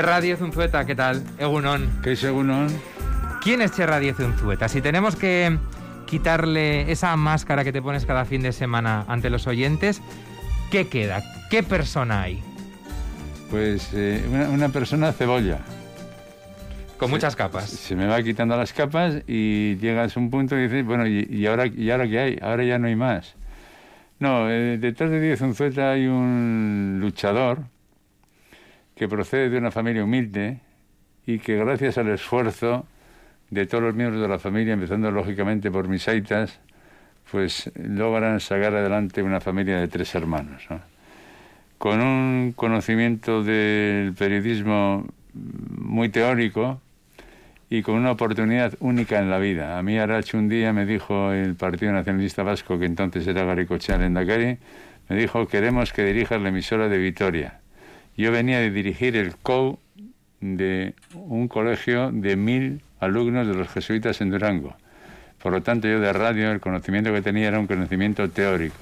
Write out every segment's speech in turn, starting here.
Cherra Diez Unzueta, ¿qué tal? Egunon. ¿Qué es Egunon? ¿Quién es Cherra Diez Unzueta? Si tenemos que quitarle esa máscara que te pones cada fin de semana ante los oyentes, ¿qué queda? ¿Qué persona hay? Pues eh, una, persona cebolla. Con muchas capas. Se me va quitando las capas y llegas a un punto y dices, bueno, ¿y, ahora, ¿y ahora qué hay? Ahora ya no hay más. No, eh, detrás de Diez Unzueta hay un luchador que procede de una familia humilde y que gracias al esfuerzo de todos los miembros de la familia, empezando lógicamente por mis aitas, pues logran sacar adelante una familia de tres hermanos. Con un conocimiento del periodismo muy teórico y con una oportunidad única en la vida. A mí Aracho un día me dijo el Partido Nacionalista Vasco, que entonces era Garicochea Lendakari, me dijo, queremos que dirijas la emisora de Vitoria. Yo venía de dirigir el COU de un colegio de mil alumnos de los jesuitas en Durango. Por lo tanto, yo de radio el conocimiento que tenía era un conocimiento teórico.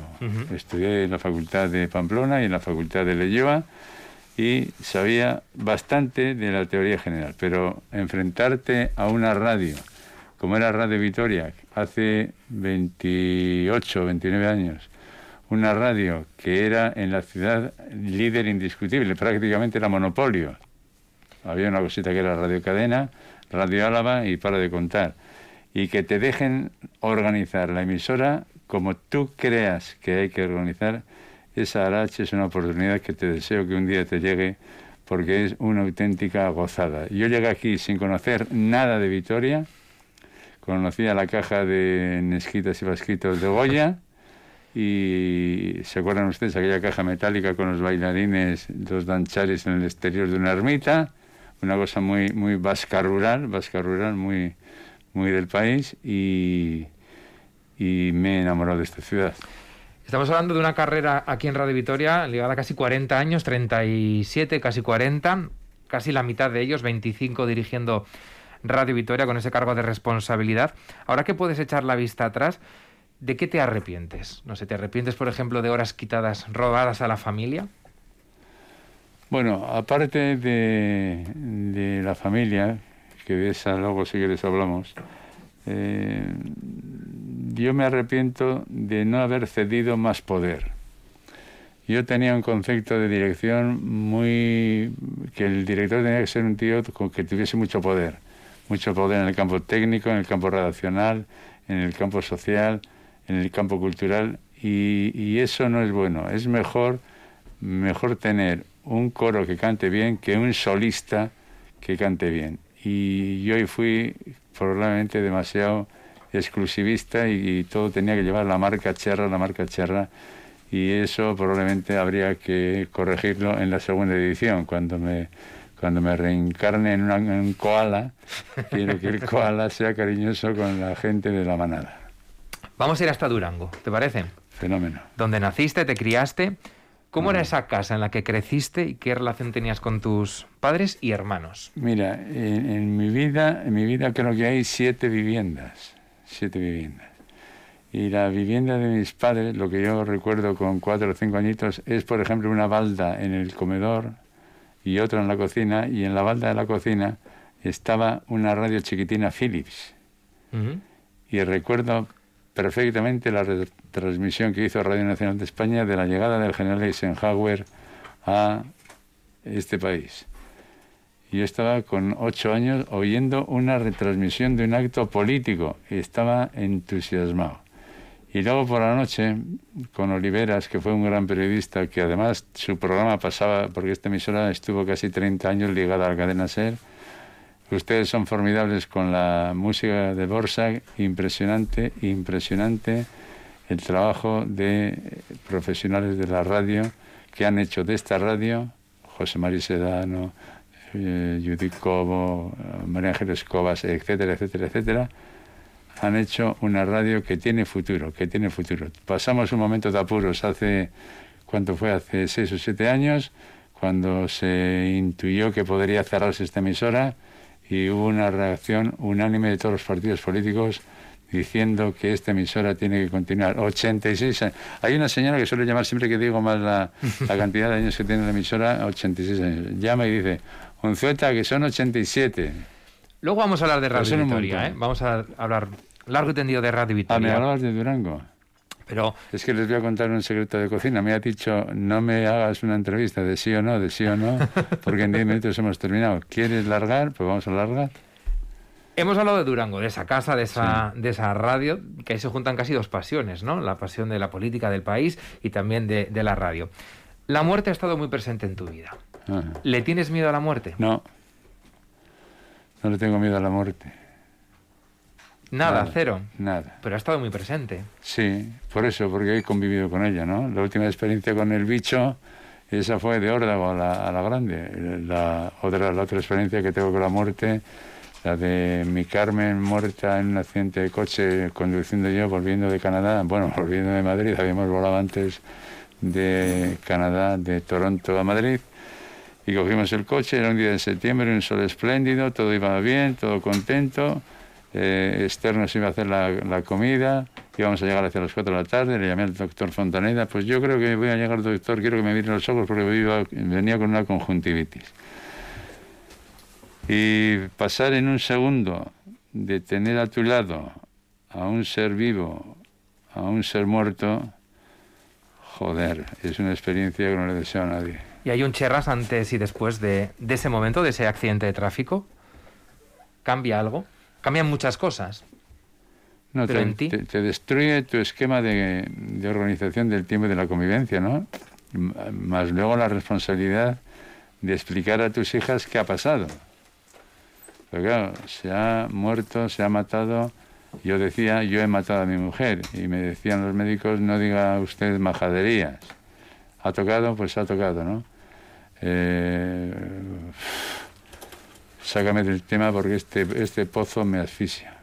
Estudié en la Facultad de Pamplona y en la Facultad de Leyoa y sabía bastante de la teoría general. Pero enfrentarte a una radio, como era Radio Vitoria, hace 28, 29 años, una radio que era en la ciudad líder indiscutible, prácticamente era monopolio. Había una cosita que era Radio Cadena, Radio Álava y para de contar. Y que te dejen organizar la emisora como tú creas que hay que organizar, esa arache es una oportunidad que te deseo que un día te llegue porque es una auténtica gozada. Yo llegué aquí sin conocer nada de Vitoria, conocía la caja de Nesquitas y Vasquitos de Goya, y se acuerdan ustedes aquella caja metálica con los bailarines, los danchares en el exterior de una ermita, una cosa muy muy vasca rural, vasca rural muy muy del país y, me he enamorado de esta ciudad. Estamos hablando de una carrera aquí en Radio Vitoria ligada a casi 40 años, 37, casi 40, casi la mitad de ellos, 25 dirigiendo Radio Vitoria con ese cargo de responsabilidad. Ahora que puedes echar la vista atrás, ¿de qué te arrepientes? No sé, ¿te arrepientes, por ejemplo, de horas quitadas, robadas a la familia? Bueno, aparte de, la familia, que de esa luego sí que les hablamos, eh, yo me arrepiento de no haber cedido más poder. Yo tenía un concepto de dirección muy... que el director tenía que ser un tío que tuviese mucho poder. Mucho poder en el campo técnico, en el campo redaccional, en el campo social, en el campo cultural y, eso no es bueno. Es mejor, mejor tener un coro que cante bien que un solista que cante bien. Y yo fui probablemente demasiado exclusivista y, todo tenía que llevar la marca Cherra, la marca Cherra. Y eso probablemente habría que corregirlo en la segunda edición, cuando me, cuando me reencarne en, en un koala, quiero que el koala sea cariñoso con la gente de la manada. Vamos a ir hasta Durango, ¿te parece? Fenómeno. Donde naciste, te criaste. ¿Cómo era esa casa en la que creciste y qué relación tenías con tus padres y hermanos? Mira, en, mi vida, en mi vida creo que hay siete viviendas, siete viviendas. Y la vivienda de mis padres, lo que yo recuerdo con cuatro o cinco añitos, es por ejemplo una balda en el comedor y otra en la cocina. Y en la balda de la cocina estaba una radio chiquitina Philips. Y recuerdo perfectamente la transmisión que hizo Radio Nacional de España de la llegada del general Eisenhower a este país. Yo estaba con ocho años oyendo una retransmisión de un acto político y estaba entusiasmado. Y luego por la noche, con Oliveras, que fue un gran periodista, que además su programa pasaba, porque esta emisora estuvo casi 30 años ligada a la cadena SER, Ustedes son formidables con la música de Borsak, impresionante, impresionante el trabajo de profesionales de la radio que han hecho de esta radio, José María Sedano, eh, Judith Cobo, María Ángeles Cobas, etcétera, etcétera, etcétera, han hecho una radio que tiene futuro, que tiene futuro. Pasamos un momento de apuros hace, ¿cuánto fue? Hace seis o siete años, cuando se intuyó que podría cerrarse esta emisora y hubo una reacción unánime de todos los partidos políticos diciendo que esta emisora tiene que continuar. 86 años. Hay una señora que suele llamar siempre que digo más la, cantidad de años que tiene la emisora, 86 años. Llama y dice, Unzueta, que son 87. Luego vamos a hablar de Radio Victoria, ¿eh? Vamos a hablar largo y tendido de Radio Victoria. Ah, me hablabas de Durango. Pero... Es que les voy a contar un secreto de cocina. Me ha dicho, no me hagas una entrevista de sí o no, de sí o no, porque en 10 minutos hemos terminado. ¿Quieres largar? Pues vamos a largar. Hemos hablado de Durango, de esa casa, de esa, de esa radio, que ahí se juntan casi dos pasiones, ¿no? La pasión de la política del país y también de, la radio. La muerte ha estado muy presente en tu vida. ¿Le tienes miedo a la muerte? No. No le tengo miedo a la muerte. Nada, cero. Nada. Pero ha estado muy presente. Sí, por eso, porque he convivido con ella, ¿no? La última experiencia con el bicho, esa fue de órdago a la, a la grande. La otra, la otra experiencia que tengo con la muerte la de mi Carmen muerta en un accidente de coche conduciendo yo, volviendo de Canadá, bueno, volviendo de Madrid, habíamos volado antes de Canadá, de Toronto a Madrid, y cogimos el coche, era un día de septiembre, un sol espléndido, todo iba bien, todo contento, eh, Esther nos iba a hacer la, la, comida, íbamos a llegar hacia las 4 de la tarde, le llamé al doctor Fontaneda, pues yo creo que voy a llegar, doctor, quiero que me mire los ojos porque venía con una conjuntivitis. Y pasar en un segundo de tener a tu lado a un ser vivo, a un ser muerto, joder, es una experiencia que no le deseo a nadie. ¿Y hay un cherras antes y después de, ese momento, de ese accidente de tráfico? ¿Cambia algo? Cambian muchas cosas. No, Pero te, en ti... te, destruye tu esquema de, de, organización del tiempo y de la convivencia, ¿no? Más luego la responsabilidad de explicar a tus hijas qué ha pasado. Pero claro, se ha muerto, se ha matado. Yo decía, yo he matado a mi mujer. Y me decían los médicos, no diga usted majaderías. Ha tocado, pues ha tocado, ¿no? Eh, sácame del tema porque este, este pozo me asfixia.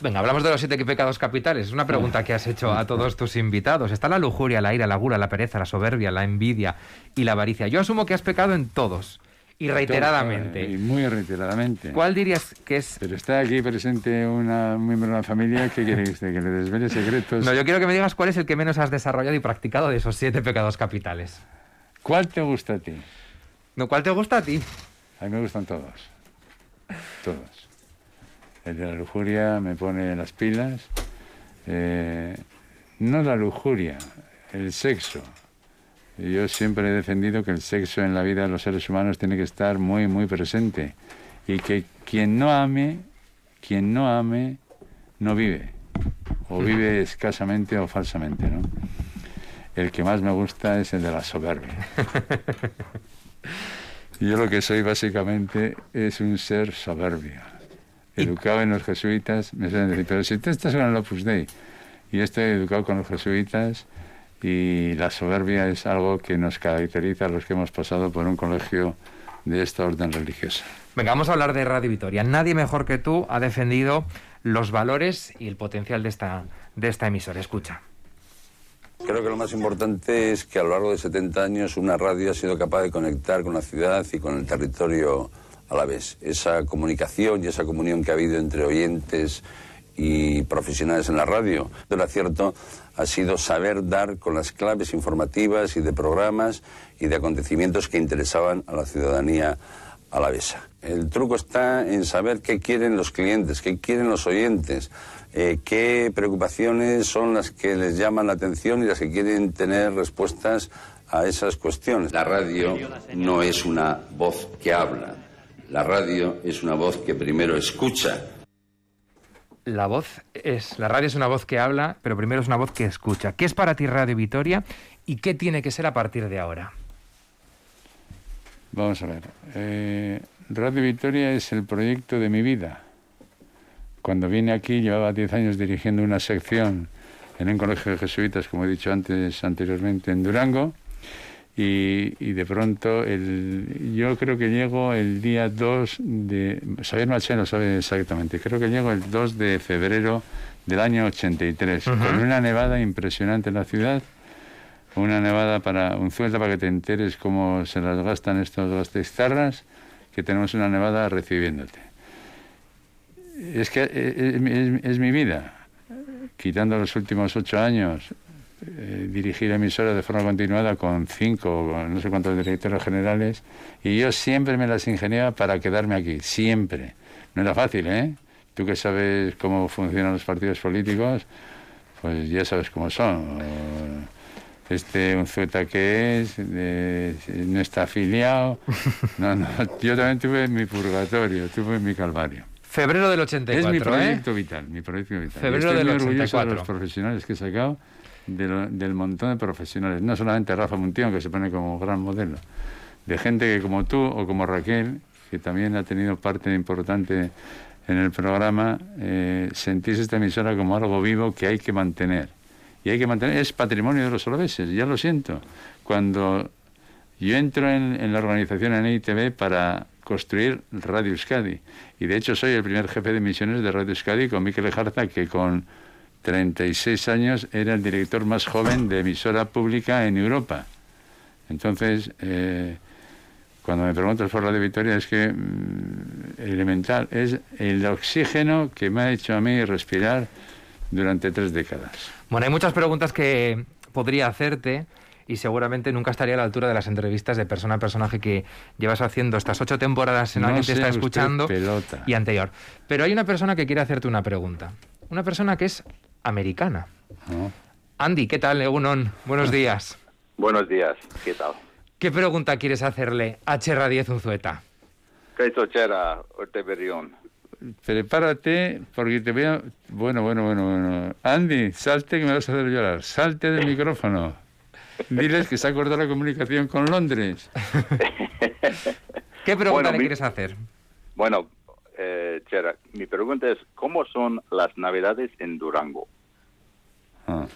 Venga, hablamos de los siete pecados capitales. Es una pregunta que has hecho a todos tus invitados. Está la lujuria, la ira, la gula, la pereza, la soberbia, la envidia y la avaricia. Yo asumo que has pecado en todos. Y reiteradamente. Y muy reiteradamente. ¿Cuál dirías que es...? Pero está aquí presente una, un miembro de la familia, ¿qué quiere? ¿Que le desvele secretos? No, yo quiero que me digas cuál es el que menos has desarrollado y practicado de esos siete pecados capitales. ¿Cuál te gusta a ti? No, ¿cuál te gusta a ti? A mí me gustan todos. Todos. El de la lujuria me pone las pilas. Eh, no la lujuria, el sexo. Yo siempre he defendido que el sexo en la vida de los seres humanos tiene que estar muy, muy presente y que quien no ame, quien no ame, no vive, o vive escasamente o falsamente, ¿no? El que más me gusta es el de la soberbia. Y yo lo que soy básicamente es un ser soberbio. Educado en los jesuitas, me suelen decir, pero si tú estás con el Opus Dei, y estoy educado con los jesuitas, y la soberbia es algo que nos caracteriza a los que hemos pasado por un colegio de esta orden religiosa. Venga, vamos a hablar de Radio Vitoria. Nadie mejor que tú ha defendido los valores y el potencial de esta, de esta emisora. Escucha. Creo que lo más importante es que a lo largo de 70 años una radio ha sido capaz de conectar con la ciudad y con el territorio a la vez. Esa comunicación y esa comunión que ha habido entre oyentes y profesionales en la radio. El acierto ha sido saber dar con las claves informativas y de programas y de acontecimientos que interesaban a la ciudadanía alavesa. El truco está en saber qué quieren los clientes, qué quieren los oyentes, eh, qué preocupaciones son las que les llaman la atención y las que quieren tener respuestas a esas cuestiones. La radio no es una voz que habla, la radio es una voz que primero escucha la voz es, la radio es una voz que habla, pero primero es una voz que escucha. ¿Qué es para ti Radio Vitoria y qué tiene que ser a partir de ahora? Vamos a ver. Eh, radio Vitoria es el proyecto de mi vida. Cuando vine aquí llevaba 10 años dirigiendo una sección en un colegio de jesuitas, como he dicho antes anteriormente, en Durango y, de pronto el, yo creo que llego el día 2 de... Xavier Maché lo sabe exactamente, creo que llego el 2 de febrero del año 83, con una nevada impresionante en la ciudad, una nevada para un sueldo para que te enteres cómo se las gastan estos gastizarras, que tenemos una nevada recibiéndote. Es que es, es mi vida, quitando los últimos ocho años, eh, dirigir emisoras de forma continuada con cinco no sé cuántos directores generales y yo siempre me las ingeniaba para quedarme aquí, siempre. No era fácil, ¿eh? Tú que sabes cómo funcionan los partidos políticos, pues ya sabes cómo son. Este un Unzueta que es, no está afiliado. No, no, yo también tuve mi purgatorio, tuve mi calvario. Febrero del 84, Es mi ¿eh? proyecto vital, mi proyecto vital. Febrero Estoy del muy orgulloso 84. de los profesionales que he sacado, de lo- del montón de profesionales. No solamente Rafa Muntión, que se pone como gran modelo, de gente que como tú o como Raquel, que también ha tenido parte importante en el programa, eh, sentís esta emisora como algo vivo que hay que mantener. Y hay que mantener, es patrimonio de los oloveses, ya lo siento. Cuando yo entro en, en la organización en ITV para construir Radio Euskadi. Y de hecho soy el primer jefe de misiones de Radio Euskadi con Miquel Jarza, que con 36 años era el director más joven de emisora pública en Europa. Entonces, eh, cuando me preguntas por Radio Victoria es que mm, elemental, es el oxígeno que me ha hecho a mí respirar durante tres décadas. Bueno, hay muchas preguntas que podría hacerte y seguramente nunca estaría a la altura de las entrevistas de persona a personaje que llevas haciendo estas ocho temporadas en No alguien te está escuchando pelota. y anterior. Pero hay una persona que quiere hacerte una pregunta. Una persona que es americana. ¿no? Andy, ¿qué tal, Egunon? Buenos días. Buenos días, ¿qué tal? ¿Qué pregunta quieres hacerle a Cherra 10 Unzueta? Kaito Chera, Orteberión. Prepárate porque te voy a... Bueno, bueno, bueno, bueno. Andy, salte que me vas a hacer llorar. Salte del micrófono. Diles que se ha cortado la comunicación con Londres. ¿Qué pregunta Bueno, le mi- quieres hacer? Bueno, eh, Chera, mi pregunta es, ¿cómo son las navidades en Durango? Ah.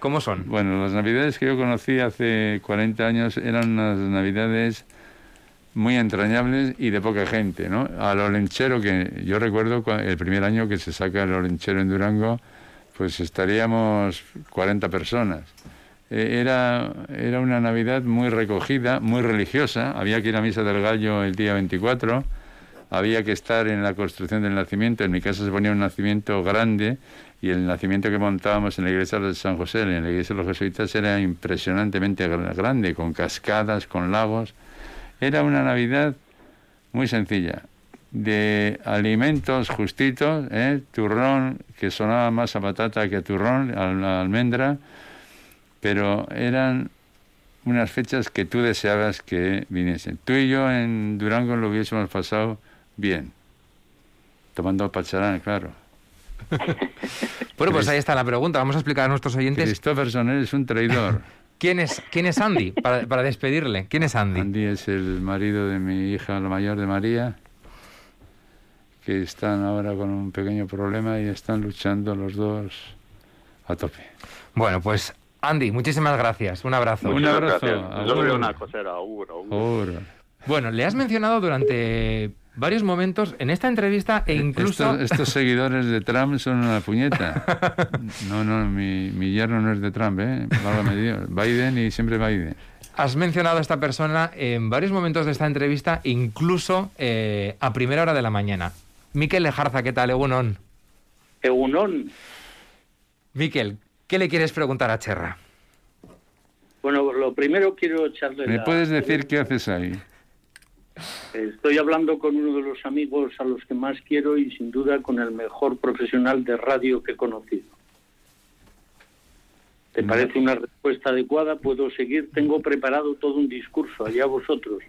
¿Cómo son? Bueno, las navidades que yo conocí hace 40 años eran unas navidades muy entrañables y de poca gente, ¿no? Al olenchero, que yo recuerdo el primer año que se saca el olenchero en Durango, pues estaríamos 40 personas. Eh, Era, era una Navidad muy recogida, muy religiosa. Había que ir a Misa del Gallo el día 24. Había que estar en la construcción del nacimiento. En mi casa se ponía un nacimiento grande y el nacimiento que montábamos en la iglesia de San José, en la iglesia de los jesuitas, era impresionantemente gra- grande, con cascadas, con lagos. Era una Navidad muy sencilla, de alimentos justitos, ¿eh? turrón, que sonaba más a patata que a turrón, a almendra, pero eran unas fechas que tú deseabas que viniesen. Tú y yo en Durango lo hubiésemos pasado bien, tomando pacharán, claro. Bueno, pues ahí está la pregunta. Vamos a explicar a nuestros oyentes Christopherson es un traidor. quién es, quién es Andy para, para despedirle. ¿Quién es Andy? Andy es el marido de mi hija, la mayor de María, que están ahora con un pequeño problema y están luchando los dos a tope. Bueno, pues Andy, muchísimas gracias. Un abrazo. Un abrazo, agur. Solo una cosa era, agur, agur. Ahora. Bueno, le has mencionado durante varios momentos en esta entrevista e incluso... Estos, estos seguidores de Trump son una puñeta. No, no, mi, mi yerno no es de Trump, ¿eh? Válgame Dios. Biden y siempre Biden. Has mencionado a esta persona en varios momentos de esta entrevista, incluso eh, a primera hora de la mañana. Miquel Lejarza, ¿qué tal, Egunon? Egunon, Miquel, ¿qué le quieres preguntar a Cherra? bueno, lo primero quiero echarle ¿Me la- puedes decir qué haces ahí? Estoy hablando con uno de los amigos a los que más quiero y sin duda con el mejor profesional de radio que he conocido. ¿Te No. parece una respuesta adecuada? ¿Puedo seguir? Tengo preparado todo un discurso, allá vosotros.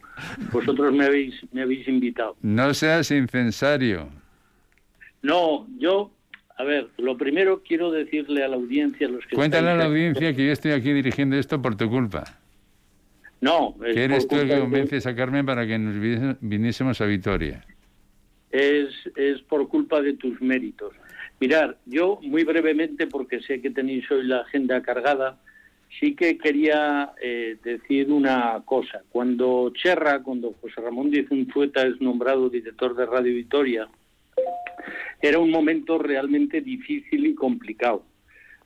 Vosotros me habéis, me habéis invitado. No seas incensario. No, yo, a ver, lo primero quiero decirle a la audiencia, los que Cuéntale a la audiencia que yo estoy aquí dirigiendo esto por tu culpa. No, es Que eres tú el que convences a Carmen para que nos viniésemos a Vitoria. es, es por culpa de tus méritos. Mirar, yo muy brevemente, porque sé que tenéis hoy la agenda cargada, sí que quería eh, decir una cosa. Cuando Cherra, cuando José Ramón Díaz Unzueta es nombrado director de Radio Vitoria, era un momento realmente difícil y complicado,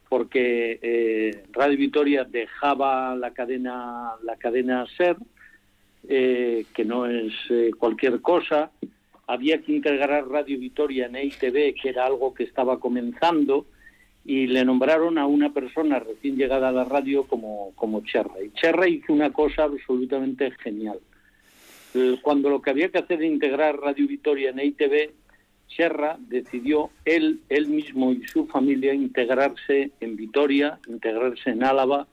porque eh, Radio Vitoria dejaba la cadena, la cadena SER, eh, que no es eh, cualquier cosa, había que integrar Radio Vitoria en EITV, que era algo que estaba comenzando, y le nombraron a una persona recién llegada a la radio como, como Cherra. Y Cherra hizo una cosa absolutamente genial. Cuando lo que había que hacer era integrar Radio Vitoria en ITV, Cherra decidió él, él mismo y su familia integrarse en Vitoria, integrarse en Álava,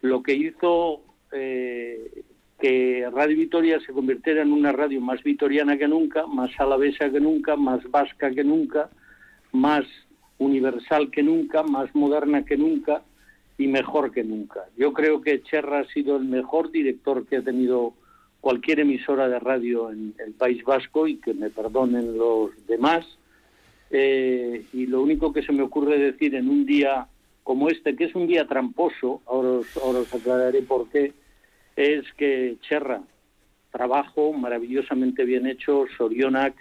lo que hizo eh, que Radio Vitoria se convirtiera en una radio más vitoriana que nunca, más alavesa que nunca, más vasca que nunca, más universal que nunca, más moderna que nunca y mejor que nunca. Yo creo que Cherra ha sido el mejor director que ha tenido cualquier emisora de radio en el País Vasco y que me perdonen los demás. Eh, y lo único que se me ocurre decir en un día como este, que es un día tramposo, ahora os, ahora os aclararé por qué, es que Cherra, trabajo maravillosamente bien hecho, Sorionac,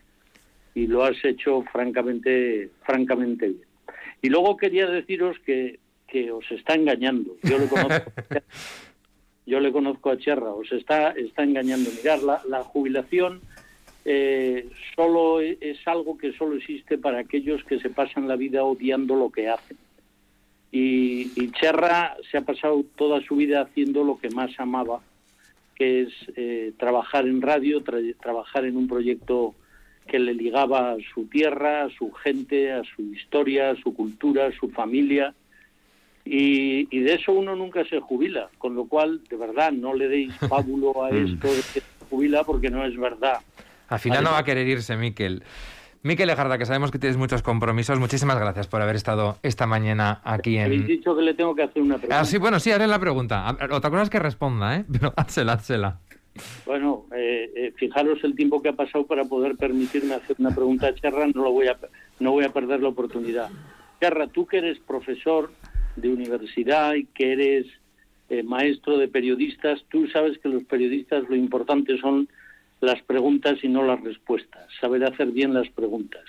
y lo has hecho francamente, francamente bien. Y luego quería deciros que, que os está engañando. Yo le conozco, yo le conozco a Cherra, os está, está engañando. Mirar, la, jubilación eh, solo es algo que solo existe para aquellos que se pasan la vida odiando lo que hacen. Y, Cherra se ha pasado toda su vida haciendo lo que más amaba, que es eh, trabajar en radio, trabajar en un proyecto que le ligaba a su tierra, a su gente, a su historia, a su cultura, a su familia. Y, de eso uno nunca se jubila, con lo cual, de verdad, no le deis pábulo a mm. esto de que se jubila porque no es verdad. Al final no va a querer irse, Miquel. Miquel Lejarda, que sabemos que tienes muchos compromisos, muchísimas gracias por haber estado esta mañana aquí en... Habéis dicho que le tengo que hacer una pregunta. Ah, sí, bueno, sí, haré la pregunta. Otra cosa es que responda, ¿eh? Pero házela, házela. Bueno, eh, eh, fijaros el tiempo que ha pasado para poder permitirme hacer una pregunta a Cherra, no, lo voy a, no voy a perder la oportunidad. Cherra, tú que eres profesor de universidad y que eres eh, maestro de periodistas, tú sabes que los periodistas lo importante son las preguntas y no las respuestas, saber hacer bien las preguntas.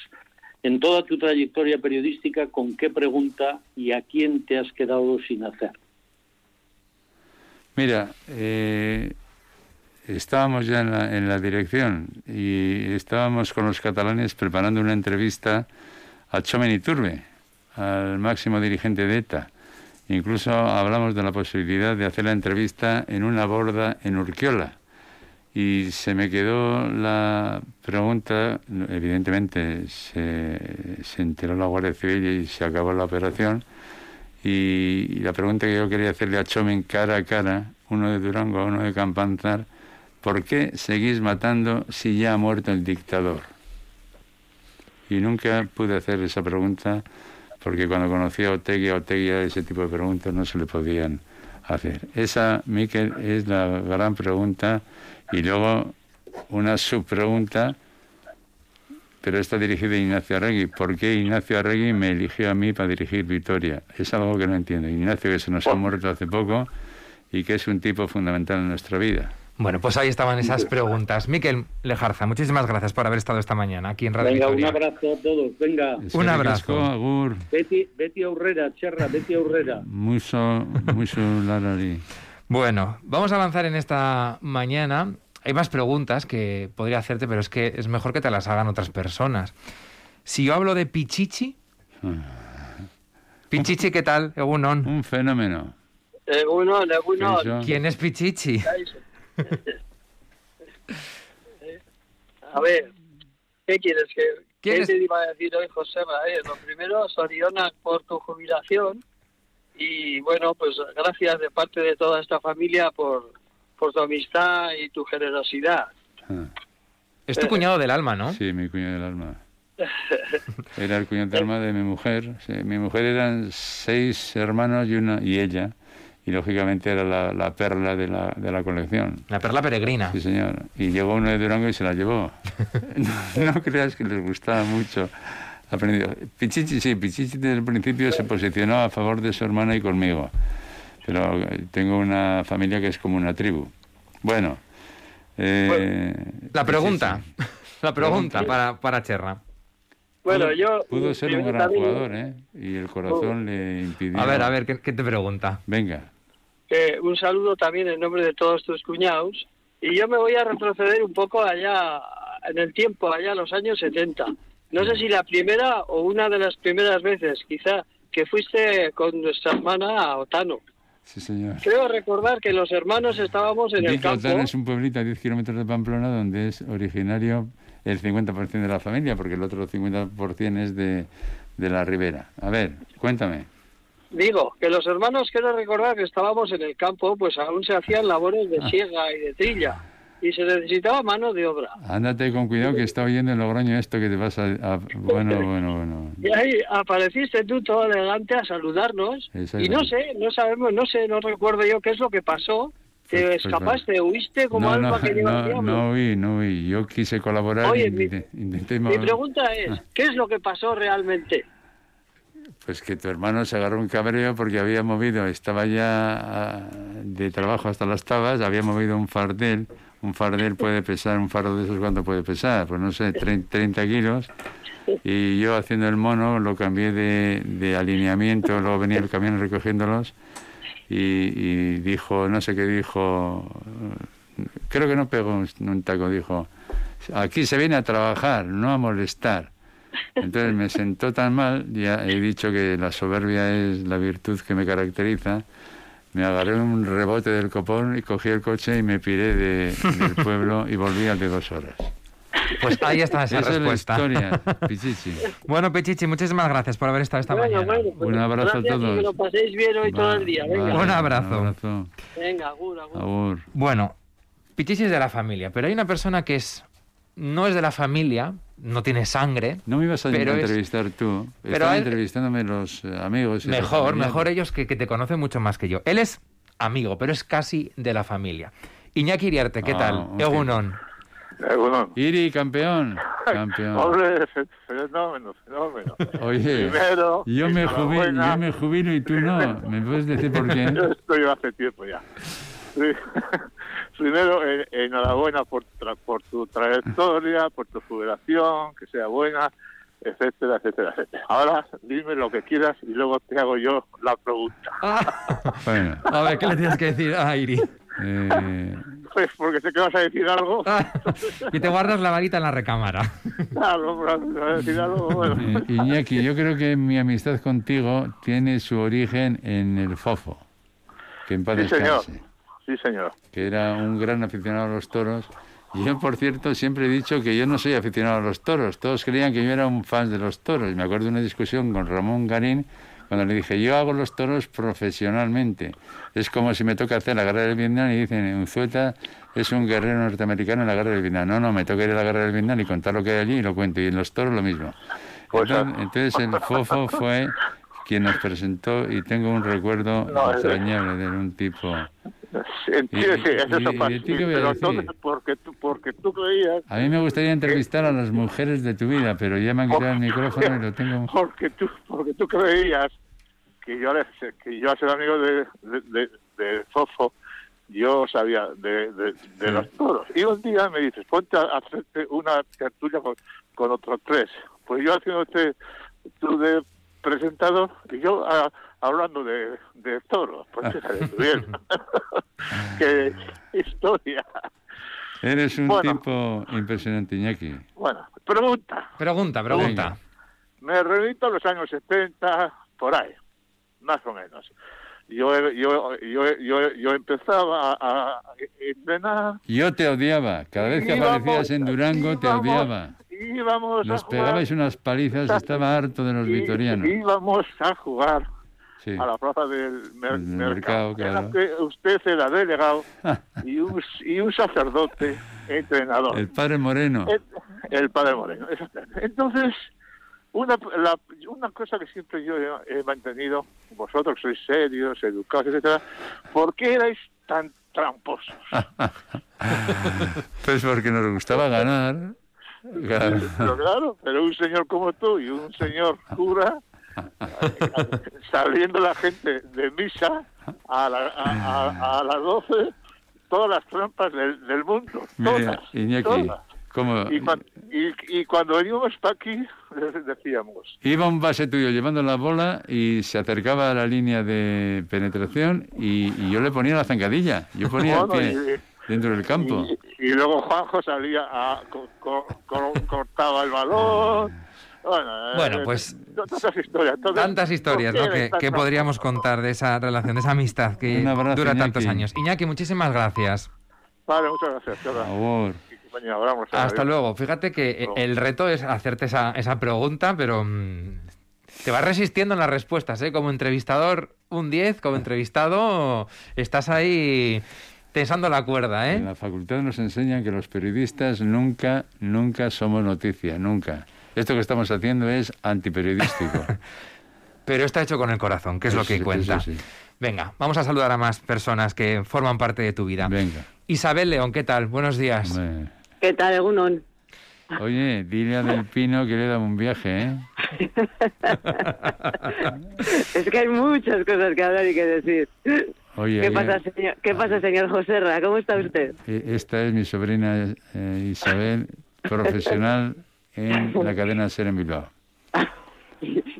En toda tu trayectoria periodística, ¿con qué pregunta y a quién te has quedado sin hacer? Mira, eh, estábamos ya en la, dirección y estábamos con los catalanes preparando una entrevista a Chomen Iturbe, al máximo dirigente de ETA. Incluso hablamos de la posibilidad de hacer la entrevista en una borda en Urquiola y se me quedó la pregunta, evidentemente se, se enteró la Guardia Civil y se acabó la operación, y, la pregunta que yo quería hacerle a Chomen cara a cara, uno de Durango, uno de Campanzar, ¿por qué seguís matando si ya ha muerto el dictador? Y nunca pude hacer esa pregunta porque cuando conocí a Otegui, a Otegui ese tipo de preguntas no se le podían hacer. Esa, Miquel, es la gran pregunta y luego una subpregunta, pero está dirigida a Ignacio Arregui. ¿Por qué Ignacio Arregui me eligió a mí para dirigir Vitoria? Es algo que no entiendo. Ignacio que se nos ha muerto hace poco y que es un tipo fundamental en nuestra vida. Bueno, pues ahí estaban esas preguntas. Miquel Lejarza, muchísimas gracias por haber estado esta mañana aquí en Radio Venga, un abrazo a todos. Venga. Un abrazo. Agur. Betty, Betty Aurrera, Cherra, Betty Aurrera. Mucho, mucho larari. Bueno, vamos a avanzar en esta mañana. Hay más preguntas que podría hacerte, pero es que es mejor que te las hagan otras personas. Si yo hablo de Pichichi, Pichichi, ¿qué tal? Egunon. Un fenómeno. Egunon, Egunon. ¿Quién es Pichichi? A ver, ¿qué quieres que ¿Qué te iba a decir hoy, José? lo primero, Soriona, por tu jubilación y bueno, pues gracias de parte de toda esta familia por, por tu amistad y tu generosidad. Ah. Es tu cuñado del alma, ¿no? Sí, mi cuñado del alma. Era el cuñado del alma de mi mujer. mi mujer eran seis hermanos y una y ella. Y lógicamente era la, perla de la, de la colección. La perla peregrina. Sí, señor. Y llegó uno de Durango y se la llevó. no, no creas que les gustaba mucho aprendido. Pichichi, sí, Pichichi desde el principio se posicionó a favor de su hermana y conmigo. Pero tengo una familia que es como una tribu. Bueno. Eh, la pregunta. La pregunta para, para Cherra. Bueno, yo... Pudo ser un gran jugador, ¿eh? Y el corazón le impidió... A ver, a ver, ¿qué, te pregunta? Venga. Un saludo también en nombre de todos tus cuñados. Y yo me voy a retroceder un poco allá en el tiempo, allá a los años 70. No sé si la primera o una de las primeras veces, quizá que fuiste con nuestra hermana a Otano. Sí, señor. Creo recordar que los hermanos estábamos en el campo. Otano es un pueblito a 10 kilómetros de Pamplona donde es originario el 50% de la familia, porque el otro 50% es de, de la ribera. A ver, cuéntame. Digo, que los hermanos, quiero recordar que estábamos en el campo, pues aún se hacían labores de Ah. siega y de trilla, y se necesitaba mano de obra. Ándate con cuidado que está oyendo en Logroño esto que te pasa. a- Bueno, bueno, bueno. Y ahí apareciste tú todo elegante a saludarnos, y no sé, no sabemos, no sé, no recuerdo yo qué es lo que pasó. Te Pues- pues escapaste, huiste como No, alma no, que no, no oí, no oí. Yo quise colaborar Oye, y mi- intenté, Mi pregunta es, Ah. ¿qué es lo que pasó realmente? Pues que tu hermano se agarró un cabreo porque había movido, estaba ya ah, de trabajo hasta las tabas, había movido un fardel. Un fardel puede pesar, un fardo de esos, ¿cuánto puede pesar? Pues no sé, trein- 30 kilos. Y yo haciendo el mono lo cambié de, de alineamiento, luego venía el camión recogiéndolos y, y dijo, no sé qué dijo, creo que no pegó un, un taco, dijo, aquí se viene a trabajar, no a molestar. Entonces me sentó tan mal, ya he dicho que la soberbia es la virtud que me caracteriza. Me agarré un rebote del copón y cogí el coche y me piré de- del pueblo y volví al de dos horas. Pues ahí está esa Esa es la respuesta. historia, Pichichi. bueno, Pichichi, muchísimas gracias por haber estado esta Bueno, mañana. bueno, pues Un abrazo a todos. que lo paséis bien hoy todo el día. Venga, Vale, Un abrazo. Un abrazo. venga, agur, agur. Agur. Bueno, Pichichi es de la familia, pero hay una persona que es no es de la familia, no tiene sangre. No me ibas a Pero es- entrevistar tú. pero Estaban él- entrevistándome los eh, amigos. los Mejor, mejor ellos que, que te conocen mucho más que yo. Él es amigo, pero es casi de la familia. Iñaki Iriarte, ¿qué Ah, tal? Egunon. Eh, bueno, Iri, campeón. Campeón. hombre, fe- fenómeno, fenómeno. Oye, Primero, yo me, jubilo, yo me jubilo y tú no. ¿Me puedes decir por qué? Yo estoy hace tiempo ya. Sí. Primero, en- enhorabuena por, tra- por tu trayectoria, por tu jubilación, que sea buena, etcétera, etcétera, etcétera. Ahora dime lo que quieras y luego te hago yo la pregunta. Bueno, A ver, ¿qué le tienes que decir a Iri? eh, Pues porque sé que vas a decir algo. y te guardas la varita en la recámara. Claro, vas a decir algo, bueno. eh, Iñaki, yo creo que mi amistad contigo tiene su origen en el Fofo. Que en paz Sí, señor. Sí, señor. que era un gran aficionado a los toros. Y yo, por cierto, siempre he dicho que yo no soy aficionado a los toros. Todos creían que yo era un fan de los toros. Y me acuerdo de una discusión con Ramón Garín cuando le dije, yo hago los toros profesionalmente. Es como si me toca hacer la guerra del Vietnam y dicen, Unzueta es un guerrero norteamericano en la guerra del Vietnam. No, no, me toca ir a la guerra del Vietnam y contar lo que hay allí y lo cuento. Y en los toros lo mismo. Pues, entonces, entonces el Fofo fue quien nos presentó y tengo un recuerdo No, entrañable de un tipo... Sí, sí, eso y- y- a qué a Pero entonces, porque tú, porque tú creías A mí me gustaría entrevistar a las mujeres de tu vida, pero ya me han quitado el micrófono y lo tengo. porque tú porque tú creías que yo que yo al ser amigo de, de, de, de Fofo yo sabía de, de, de Sí. los toros y un día me dices ponte a hacerte una tertulia con, con otros tres pues yo haciéndote tú de presentador y yo a- hablando de, de toros pues tú bien qué historia Eres un Bueno. tipo impresionante, Iñaki. bueno pregunta Pregunta, pregunta. Me remito a los años 70, por ahí, más o menos. Yo, yo, yo, yo, yo empezaba a, a entrenar. Yo te odiaba. Cada vez que íbamos- aparecías en Durango, te odiaba. Íbamos Nos a jugar, pegabais unas palizas, estaba harto de los y- vitorianos. Íbamos a jugar Sí. a la plaza del mer- Del mercado. mercado, en la claro. que usted era delegado y un, y un sacerdote entrenador. El padre Moreno. El, el padre Moreno, exactamente. Entonces, una, la- una cosa que siempre yo he, he mantenido, vosotros sois serios, educados, etcétera, ¿por qué erais tan tramposos? Pues porque nos gustaba ganar. Claro. Pero claro, pero un señor como tú y un señor cura, saliendo la gente de misa a, la- a, a- a las 12, todas las trampas del, del mundo, todas, todas. como Y, cuan- y- y cuando veníamos para aquí, les decíamos, iba un base tuyo llevando la bola y se acercaba a la línea de penetración y, y yo le ponía la zancadilla. Yo ponía el pie dentro del campo. Y, y luego Juanjo salía a co- co- co- cortaba el balón Bueno, eh, pues tantas historias, entonces, tantas historias ¿por ¿no? qué que, podríamos contar de esa relación, de esa amistad que abrazo, dura tantos Iñaki. años. Iñaki, muchísimas gracias. Vale, muchas gracias. Por favor. Mañana hablamos. Hasta Adiós. luego. Fíjate que Luego. el reto es hacerte esa, esa pregunta, pero mm, te vas resistiendo en las respuestas, ¿eh? Como entrevistador, un 10, como entrevistado, estás ahí tensando la cuerda, En ¿eh? la facultad nos enseñan que los periodistas nunca, nunca somos noticia, nunca. Esto que estamos haciendo es antiperiodístico. Pero está hecho con el corazón, que es lo que cuenta. sí. Venga, vamos a saludar a más personas que forman parte de tu vida. Venga. Isabel León, ¿qué tal? Buenos días. ¿Qué tal, Egunon? Oye, dile a Del Pino que le da un viaje, ¿eh? es que hay muchas cosas que hablar y que decir. Oye, ¿Qué pasa, señor, ¿Qué pasa, señor Joserra? ¿Cómo está usted? eh, esta es mi sobrina eh, Isabel, profesional en la cadena Ser en Bilbao.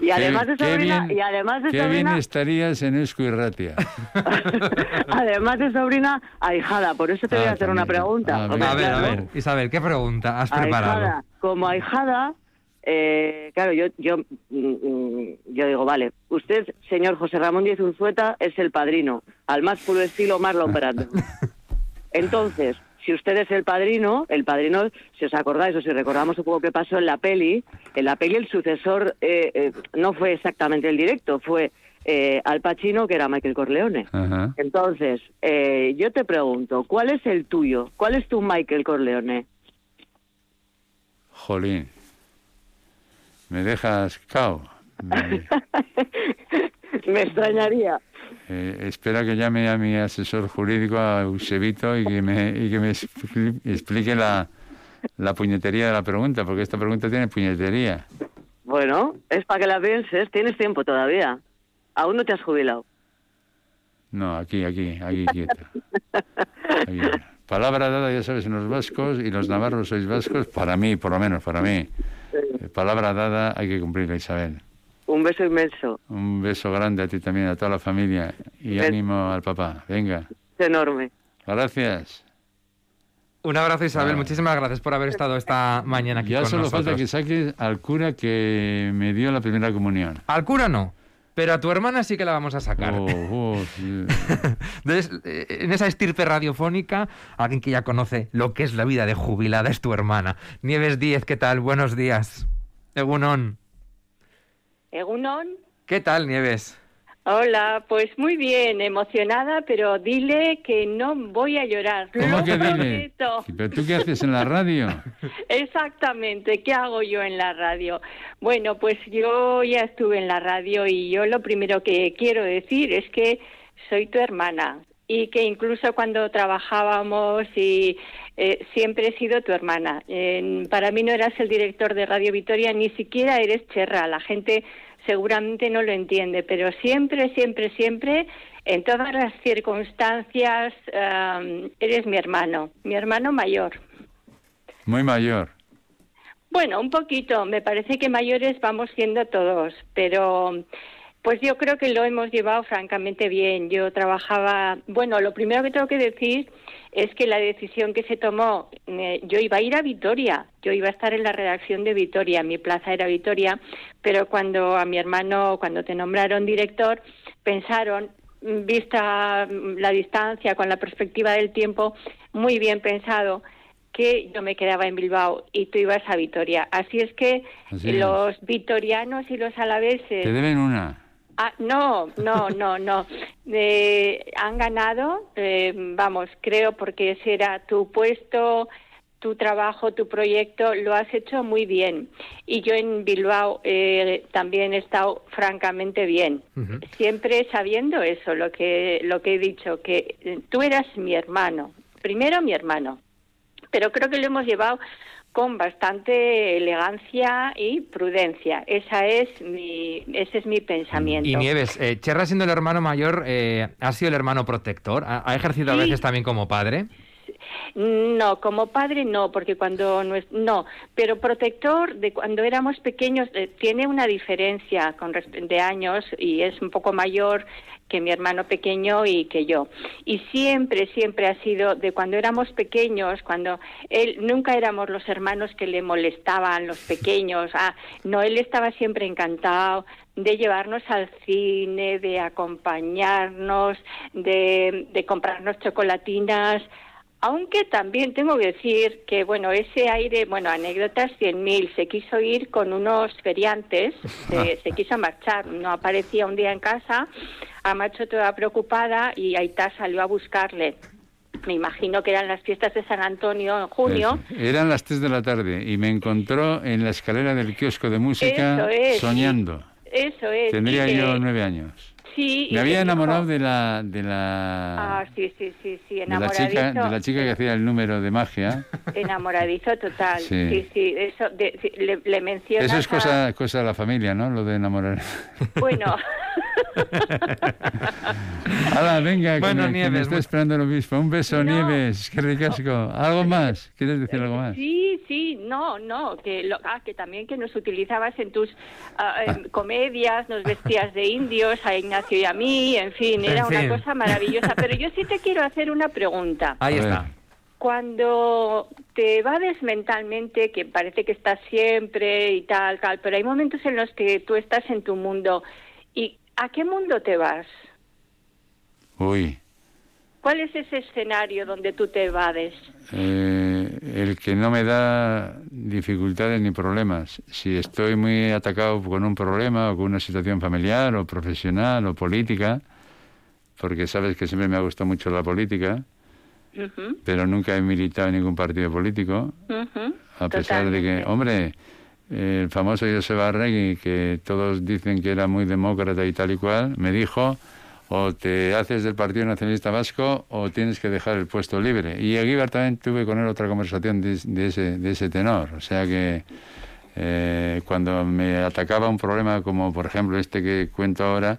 Y además de sobrina, bien- y además de Qué bien sobrina, estarías en Escu y Ratia. además de sobrina, ahijada. Por eso te voy Ah, a hacer una también. pregunta. Ah, A ver, a ver, Isabel, ¿qué pregunta has preparado? ahijada. Como ahijada, eh, claro, yo, yo, mm, mm, yo digo, vale, usted, señor José Ramón Díez Unzueta, es el padrino, al más puro estilo Marlon Brando. Entonces, si usted es el padrino, el padrino, si os acordáis o si recordamos un poco qué pasó en la peli, en la peli el sucesor eh, eh, no fue exactamente el directo, fue eh, Al Pacino, que era Michael Corleone. Ajá. Entonces, eh, yo te pregunto, ¿cuál es el tuyo? ¿Cuál es tu Michael Corleone? Jolín. Me dejas cao. Me- Me extrañaría. eh, espera que llame a mi asesor jurídico, a Eusebito, y que me, y que me expli- explique la, la puñetería de la pregunta, porque esta pregunta tiene puñetería. Bueno, es para que la pienses, tienes tiempo todavía. Aún no te has jubilado. No, aquí, aquí, aquí quieto. Aquí. Palabra dada, ya sabes, en los vascos y los navarros sois vascos, para mí, por lo menos, para mí. Eh, Palabra dada, hay que cumplirla, Isabel. Un beso inmenso, Un beso grande a ti también, a toda la familia, y ánimo al papá. Venga, es enorme. gracias. Un abrazo, Isabel. Ah. Muchísimas gracias por haber estado esta mañana aquí Ya con solo nosotros. falta que saques al cura que me dio la primera comunión. Al cura no, pero a tu hermana sí que la vamos a sacar. Oh, oh, sí. Entonces, eh, en esa estirpe radiofónica, alguien que ya conoce lo que es la vida de jubilada es tu hermana. Nieves Díez, ¿qué tal? Buenos días. Egunon. Egunon. ¿Qué tal, Nieves? Hola, pues muy bien, emocionada, pero dile que no voy a llorar. ¿Cómo Lo que dile? ¿Pero tú qué haces en la radio? Exactamente, ¿qué hago yo en la radio? Bueno, pues yo ya estuve en la radio y yo lo primero que quiero decir es que soy tu hermana y que incluso cuando trabajábamos y eh, siempre he sido tu hermana. Para mí no eras el director de Radio Vitoria, ni siquiera eres Cherra. La gente seguramente no lo entiende, pero siempre, siempre, siempre, en todas las circunstancias, eres mi hermano, mi hermano mayor. Muy mayor. Bueno, un poquito. Me parece que mayores vamos siendo todos, pero pues yo creo que lo hemos llevado francamente bien. Yo trabajaba, bueno, lo primero que tengo que decir es que la decisión que se tomó, eh, yo iba a ir a Vitoria, yo iba a estar en la redacción de Vitoria, mi plaza era Vitoria, pero cuando a mi hermano, cuando te nombraron director, pensaron, mm, vista mm, la distancia con la perspectiva del tiempo, muy bien pensado que yo me quedaba en Bilbao y tú ibas a Vitoria. Así es que Así los vitorianos y los alaveses Te deben una. Ah, no, no, no, no. Eh, han ganado, eh, vamos, creo, porque ese era tu puesto, tu trabajo, tu proyecto, lo has hecho muy bien. Y yo en Bilbao eh, también he estado francamente bien. Siempre sabiendo eso, lo que, lo que he dicho, que eh, tú eras mi hermano, primero mi hermano, pero creo que lo hemos llevado con bastante elegancia y prudencia. Esa es mi, ese es mi pensamiento. Y Nieves, eh, Cherra siendo el hermano mayor, eh, ¿ha sido el hermano protector? ¿Ha, ha ejercido a veces también como padre? No, como padre no, porque cuando no, es, no pero protector de cuando éramos pequeños eh, tiene una diferencia con de años y es un poco mayor que mi hermano pequeño y que yo. Y siempre, siempre ha sido de cuando éramos pequeños, cuando él, nunca éramos los hermanos que le molestaban, los pequeños, ah, no, él estaba siempre encantado de llevarnos al cine, de acompañarnos, de, de comprarnos chocolatinas, aunque también tengo que decir que, bueno, ese aire, bueno, anécdotas 100.000, se quiso ir con unos feriantes, se, se, quiso marchar, no aparecía un día en casa, a Macho toda preocupada y Aitá salió a buscarle. Me imagino que eran las fiestas de San Antonio en junio. eran las 3 de la tarde y me encontró en la escalera del kiosco de música soñando. Eso es. Tendría yo nueve años. Sí, me había enamorado de la de la ah, sí, sí, sí, sí, de la chica de la chica que hacía el número de magia enamoradizo total sí sí, eso le, le mencionas eso es cosa cosa de la familia no lo de enamorar bueno Hala, venga, bueno, que, Nieves, me está esperando el obispo. Un beso, Nieves, qué ricasco. ¿Algo más? ¿Quieres decir algo más? Sí, sí, no, no, que, lo, ah, que también que nos utilizabas en tus ah, comedias, nos vestías de indios a Ignacio y a mí, en fin, era una cosa maravillosa. Pero yo sí te quiero hacer una pregunta. Ahí está. Cuando te vades mentalmente, que parece que estás siempre y tal, tal, pero hay momentos en los que tú estás en tu mundo y ¿a qué mundo te vas? Uy. ¿Cuál es ese escenario donde tú te evades? Eh, el que no me da dificultades ni problemas. Si estoy muy atacado con un problema o con una situación familiar o profesional o política, porque sabes que siempre me ha gustado mucho la política, pero nunca he militado en ningún partido político, a pesar de que, hombre, el famoso José Barregui, que todos dicen que era muy demócrata y tal y cual, me dijo o te haces del Partido Nacionalista Vasco o tienes que dejar el puesto libre. Y Aguilar también tuve con él otra conversación de, ese, de ese tenor. O sea que eh, cuando me atacaba un problema como por ejemplo este que cuento ahora,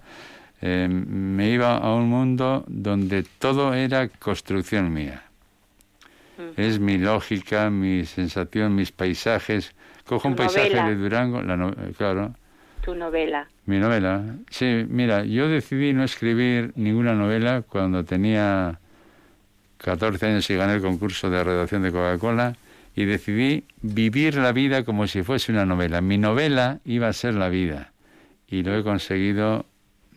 eh, me iba a un mundo donde todo era construcción mía. Es mi lógica, mi sensación, mis paisajes. Cojo un paisaje de Durango, la claro, tu novela. Mi novela. Sí, mira, yo decidí no escribir ninguna novela cuando tenía 14 años y gané el concurso de redacción de Coca-Cola y decidí vivir la vida como si fuese una novela. Mi novela iba a ser la vida y lo he conseguido,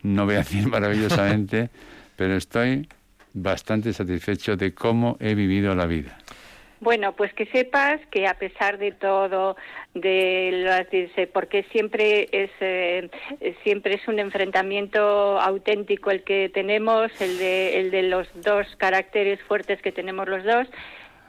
no voy a decir maravillosamente, pero estoy bastante satisfecho de cómo he vivido la vida. Bueno, pues que sepas que a pesar de todo, de las porque siempre es eh, siempre es un enfrentamiento auténtico el que tenemos, el de el de los dos caracteres fuertes que tenemos los dos,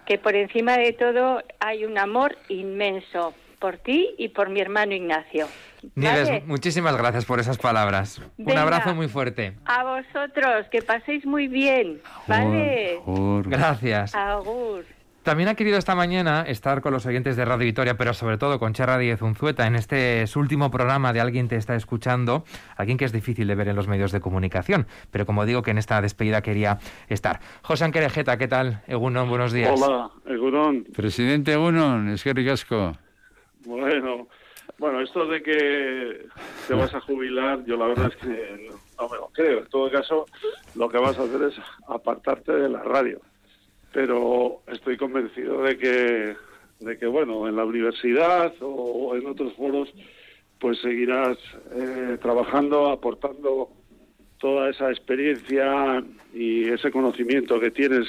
que por encima de todo hay un amor inmenso por ti y por mi hermano Ignacio. Nieves, muchísimas gracias por esas palabras. un abrazo muy fuerte. A vosotros, que paséis muy bien. ¿Vale? Gracias. Agur. También ha querido esta mañana estar con los oyentes de Radio Victoria, pero sobre todo con Cherra Díez Unzueta en este último programa de Alguien te está escuchando, alguien que es difícil de ver en los medios de comunicación, pero como digo que en esta despedida quería estar. José Anquerejeta, ¿qué tal? Egunon, buenos días. Hola, Egunon. Presidente Egunon, es que ricasco. Bueno, bueno, esto de que te vas a jubilar, yo la verdad es que no me lo creo. En todo caso, lo que vas a hacer es apartarte de la radio pero estoy convencido de que, de que bueno, en la universidad o, en otros foros, pues seguirás eh, trabajando, aportando toda esa experiencia y ese conocimiento que tienes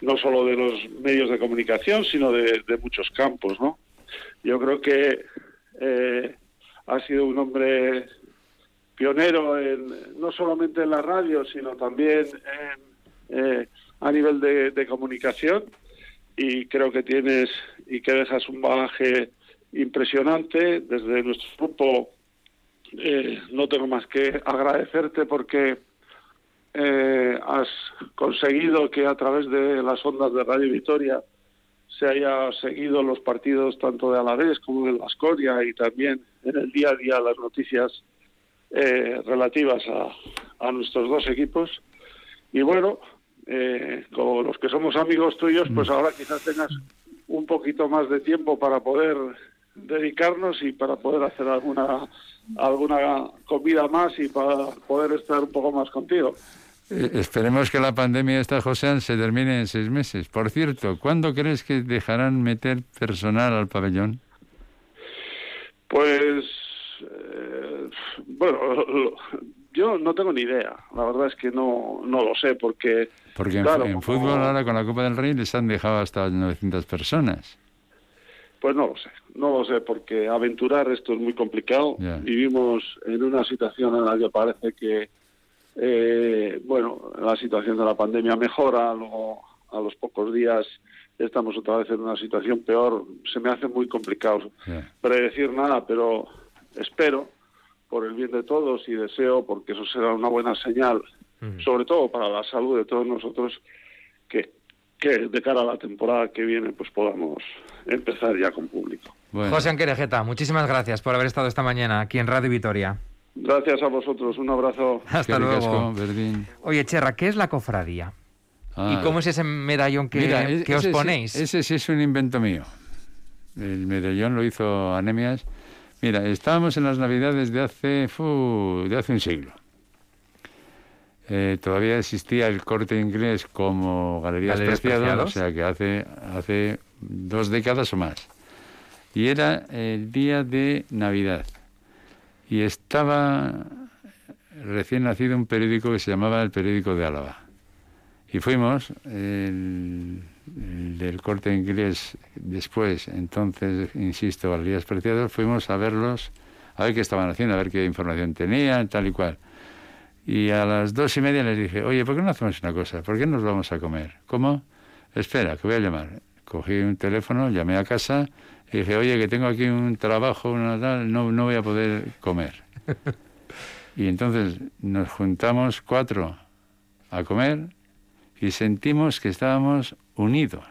no solo de los medios de comunicación, sino de, muchos campos, ¿no? Yo creo que eh, ha sido un hombre pionero en, no solamente en la radio, sino también en eh, a nivel de, comunicación y creo que tienes y que dejas un bagaje impresionante desde nuestro grupo. Eh, no tengo más que agradecerte porque eh, has conseguido que a través de las ondas de Radio Vitoria se haya seguido los partidos tanto de Alavés como de Lascoria y también en el día a día las noticias eh, relativas a, a nuestros dos equipos. Y bueno, eh, como los que somos amigos tuyos, pues Mm. ahora quizás tengas un poquito más de tiempo para poder dedicarnos y para poder hacer alguna alguna comida más y para poder estar un poco más contigo. Eh, esperemos que la pandemia esta, José, se termine en seis meses. Por cierto, ¿cuándo crees que dejarán meter personal al pabellón? Pues, eh, bueno, lo- yo no tengo ni idea. La verdad es que no, no lo sé porque... Porque en, claro, en como- fútbol ahora con la Copa del Rey les han dejado hasta 900 personas. Pues no lo sé, no lo sé, porque aventurar esto es muy complicado. Vivimos en una situación en la que parece que, eh, bueno, la situación de la pandemia mejora, luego a los pocos días estamos otra vez en una situación peor. Se me hace muy complicado predecir nada, pero espero, por el bien de todos y deseo, porque eso será una buena señal, sobre todo para la salud de todos nosotros, que, que de cara a la temporada que viene pues podamos empezar ya con público. Bueno, José Anquerejeta, muchísimas gracias por haber estado esta mañana aquí en Radio Vitoria. Gracias a vosotros, un abrazo. Hasta qué luego. Oye, Cherra, ¿qué es la cofradía? ¿Y Ah, cómo es ese medallón que, mira, que os ese sí- ponéis? ese sí es un invento mío. El medallón lo hizo Anemias. Mira, estábamos en las Navidades de hace, fu, de hace un siglo. Eh, todavía existía el corte inglés como Galerías Galerías Preciados, Preciados. o sea que hace, hace dos décadas o más. Y era el día de Navidad. Y estaba recién nacido un periódico que se llamaba El Periódico de Álava. Y fuimos, el del corte inglés después, entonces, insisto, Galerías Preciados, fuimos a verlos, a ver qué estaban haciendo, a ver qué información tenían, tal y cual. Y a las dos y media les dije, oye, ¿por qué no hacemos una cosa? ¿Por qué nos vamos a comer? ¿Cómo? Espera, que voy a llamar. Cogí un teléfono, llamé a casa y dije, oye, que tengo aquí un trabajo, una tal, no, no voy a poder comer. Y entonces nos juntamos cuatro a comer y sentimos que estábamos unidos.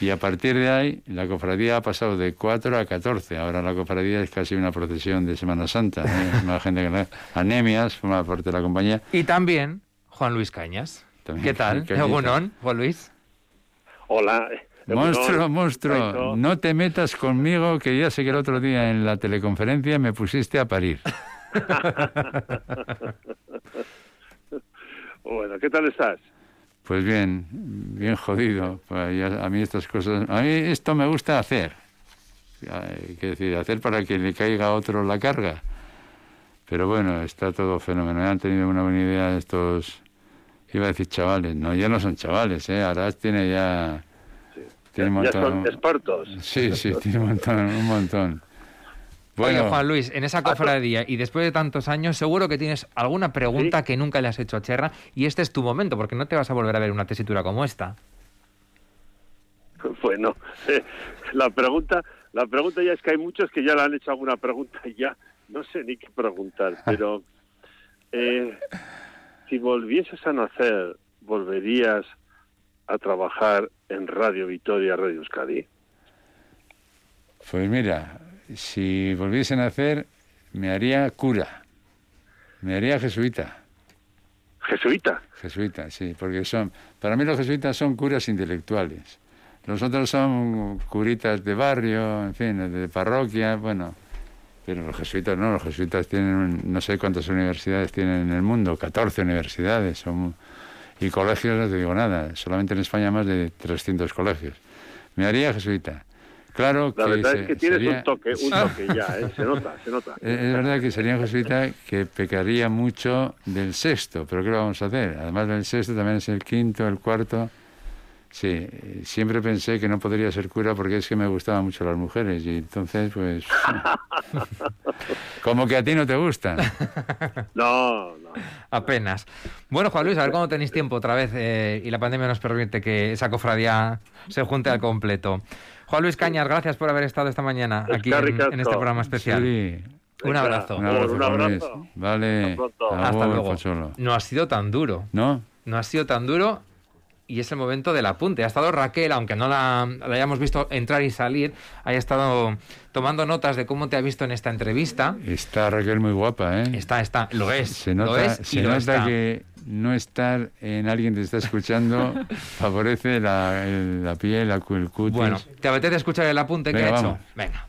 Y a partir de ahí, la cofradía ha pasado de 4 a 14. Ahora la cofradía es casi una procesión de Semana Santa. ¿eh? Más gente que la- Anemias, forma parte de la compañía. Y también Juan Luis Cañas. También ¿Qué tal? Juan Luis. Hola. Monstruo, monstruo, no te metas conmigo, que ya sé que el otro día en la teleconferencia me pusiste a parir. Bueno, ¿qué tal estás? Pues bien, bien jodido. Pues a mí estas cosas, a mí esto me gusta hacer. Hay que decir, hacer para que le caiga a otro la carga. Pero bueno, está todo fenómeno. Han tenido una buena idea estos, iba a decir chavales, no, ya no son chavales, ¿eh? Arás tiene ya... Tiene un Ya montón- son expertos. Sí, sí, tiene un montón, un montón. Bueno, Oye, Juan Luis, en esa cofradía y después de tantos años, seguro que tienes alguna pregunta Sí. que nunca le has hecho a Cherra y este es tu momento, porque no te vas a volver a ver una tesitura como esta. Bueno, eh, la pregunta, la pregunta ya es que hay muchos que ya le han hecho alguna pregunta y ya no sé ni qué preguntar, pero eh, si volvieses a nacer, ¿volverías a trabajar en Radio Vitoria, Radio Euskadi? pues mira, si volviesen a hacer, me haría cura, me haría jesuita. Jesuita. Jesuitas, sí, porque son, para mí los jesuitas son curas intelectuales. Los otros son curitas de barrio, en fin, de parroquia, bueno. Pero los jesuitas no, los jesuitas tienen, no sé cuántas universidades tienen en el mundo, 14 universidades. Son, y colegios, no te digo nada, solamente en España más de 300 colegios. Me haría jesuita. Claro La que, verdad se- es que tienes sería- un toque, un toque ya, ¿eh? se nota, se nota. es verdad que sería un jesuita que pecaría mucho del sexto, pero ¿qué lo vamos a hacer? Además del sexto también es el quinto, el cuarto. Sí, siempre pensé que no podría ser cura porque es que me gustaban mucho las mujeres y entonces pues... como que a ti no te gustan. No, no. Apenas. Bueno, Juan Luis, a ver cuándo tenéis tiempo otra vez eh, y la pandemia nos permite que esa cofradía se junte al completo. Juan Luis Cañas, gracias por haber estado esta mañana aquí en, este programa especial. Sí, Un abrazo. un abrazo, Un abrazo. Vale, Hasta luego. Pocholo. No ha sido tan duro. ¿No? No ha sido tan duro y es el momento del apunte. Ha estado Raquel, aunque no la, la hayamos visto entrar y salir, haya estado tomando notas de cómo te ha visto en esta entrevista. Está Raquel muy guapa, ¿eh? Está, está, lo es. Se lo nota, es y se lo nota está. que no estar en alguien que te está escuchando favorece la, la piel, el cutis. Bueno, ¿te apetece escuchar el apunte que he hecho? Venga.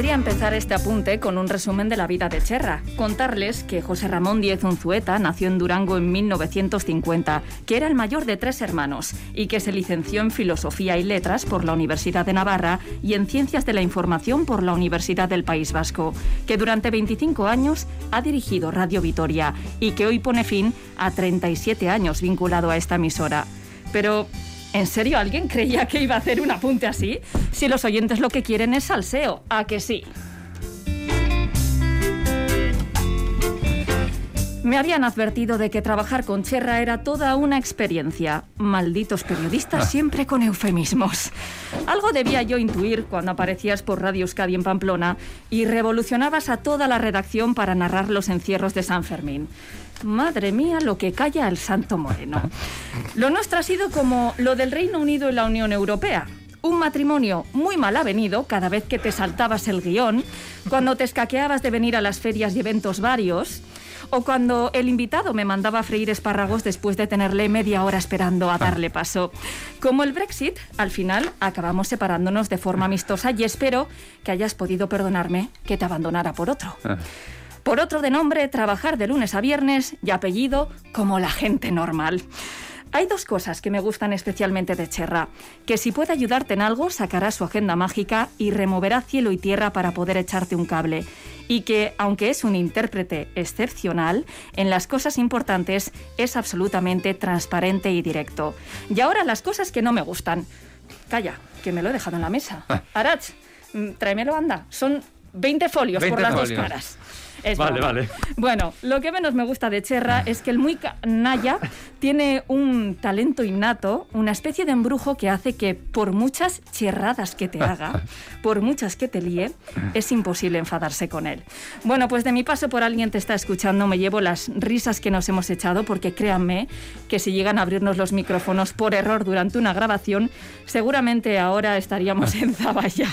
Podría empezar este apunte con un resumen de la vida de Cherra. Contarles que José Ramón Díez Unzueta nació en Durango en 1950, que era el mayor de tres hermanos y que se licenció en Filosofía y Letras por la Universidad de Navarra y en Ciencias de la Información por la Universidad del País Vasco, que durante 25 años ha dirigido Radio Vitoria y que hoy pone fin a 37 años vinculado a esta emisora. Pero ¿En serio alguien creía que iba a hacer un apunte así? Si los oyentes lo que quieren es salseo, ¿a que sí? Me habían advertido de que trabajar con Cherra era toda una experiencia. Malditos periodistas ah. siempre con eufemismos. Algo debía yo intuir cuando aparecías por Radio Euskadi en Pamplona y revolucionabas a toda la redacción para narrar los encierros de San Fermín. Madre mía, lo que calla el Santo Moreno. Lo nuestro ha sido como lo del Reino Unido y la Unión Europea. Un matrimonio muy mal avenido cada vez que te saltabas el guion, cuando te escaqueabas de venir a las ferias y eventos varios, o cuando el invitado me mandaba a freír espárragos después de tenerle media hora esperando a darle paso. Como el Brexit, al final acabamos separándonos de forma amistosa y espero que hayas podido perdonarme que te abandonara por otro. Por otro de nombre, trabajar de lunes a viernes y apellido como la gente normal. Hay dos cosas que me gustan especialmente de Cherra, que si puede ayudarte en algo, sacará su agenda mágica y removerá cielo y tierra para poder echarte un cable. Y que, aunque es un intérprete excepcional, en las cosas importantes es absolutamente transparente y directo. Y ahora las cosas que no me gustan. Calla, que me lo he dejado en la mesa. Ah. Arach, mm, tráemelo, anda. Son 20 folios por las dos caras vale, vale. Bueno, lo que menos me gusta de Cherra es que el muy Naya tiene un talento innato, una especie de embrujo que hace que por muchas cherradas que te haga, por muchas que te líe, es imposible enfadarse con él. Bueno, pues de mi paso por alguien te está escuchando me llevo las risas que nos hemos echado porque créanme que si llegan a abrirnos los micrófonos por error durante una grabación, seguramente ahora estaríamos en Zaballa.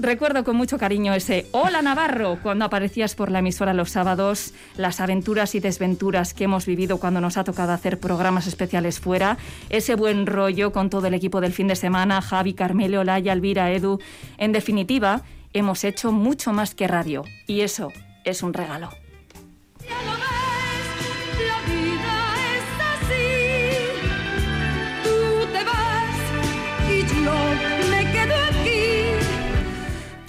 Recuerdo con mucho cariño ese Hola Navarro cuando aparecías por la emisora los sábados, las aventuras y desventuras que hemos vivido cuando nos ha tocado hacer programas especiales fuera, ese buen rollo con todo el equipo del fin de semana, Javi, Carmelo, Laya, Elvira, Edu. En definitiva, hemos hecho mucho más que radio y eso es un regalo.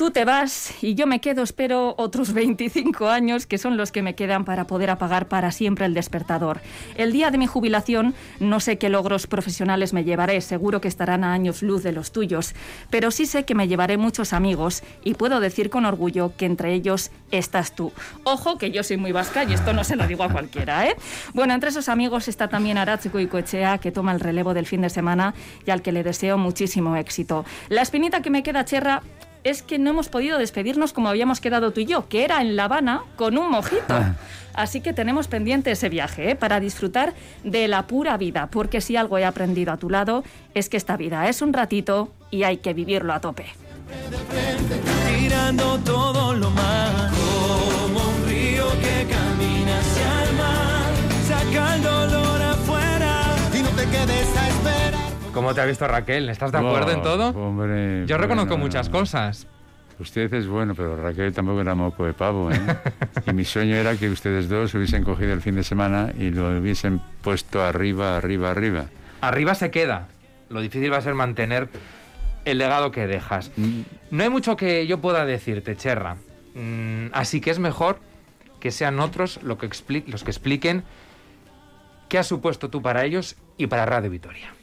Tú te vas y yo me quedo, espero, otros 25 años, que son los que me quedan para poder apagar para siempre el despertador. El día de mi jubilación no sé qué logros profesionales me llevaré, seguro que estarán a años luz de los tuyos, pero sí sé que me llevaré muchos amigos y puedo decir con orgullo que entre ellos estás tú. Ojo que yo soy muy vasca y esto no se lo digo a cualquiera, ¿eh? Bueno, entre esos amigos está también Aratziko y Coechea, que toma el relevo del fin de semana y al que le deseo muchísimo éxito. La espinita que me queda, Cherra, es que no hemos podido despedirnos como habíamos quedado tú y yo, que era en La Habana con un mojito. Ah. Así que tenemos pendiente ese viaje ¿eh? para disfrutar de la pura vida, porque si algo he aprendido a tu lado es que esta vida es un ratito y hay que vivirlo a tope. Tirando todo lo como un río que camina hacia el mar, saca el dolor afuera y no te quedes a esperar. ¿Cómo te ha visto Raquel? ¿Estás de acuerdo en todo? Hombre, Yo reconozco muchas cosas. Usted es bueno, pero Raquel tampoco era moco de pavo. ¿eh? y mi sueño era que ustedes dos hubiesen cogido el fin de semana y lo hubiesen puesto arriba, arriba, arriba. Arriba se queda. Lo difícil va a ser mantener el legado que dejas. Mm. No hay mucho que yo pueda decirte, Cherra. Mm, así que es mejor que sean otros los que expliquen qué has supuesto tú para ellos y para Radio Vitoria.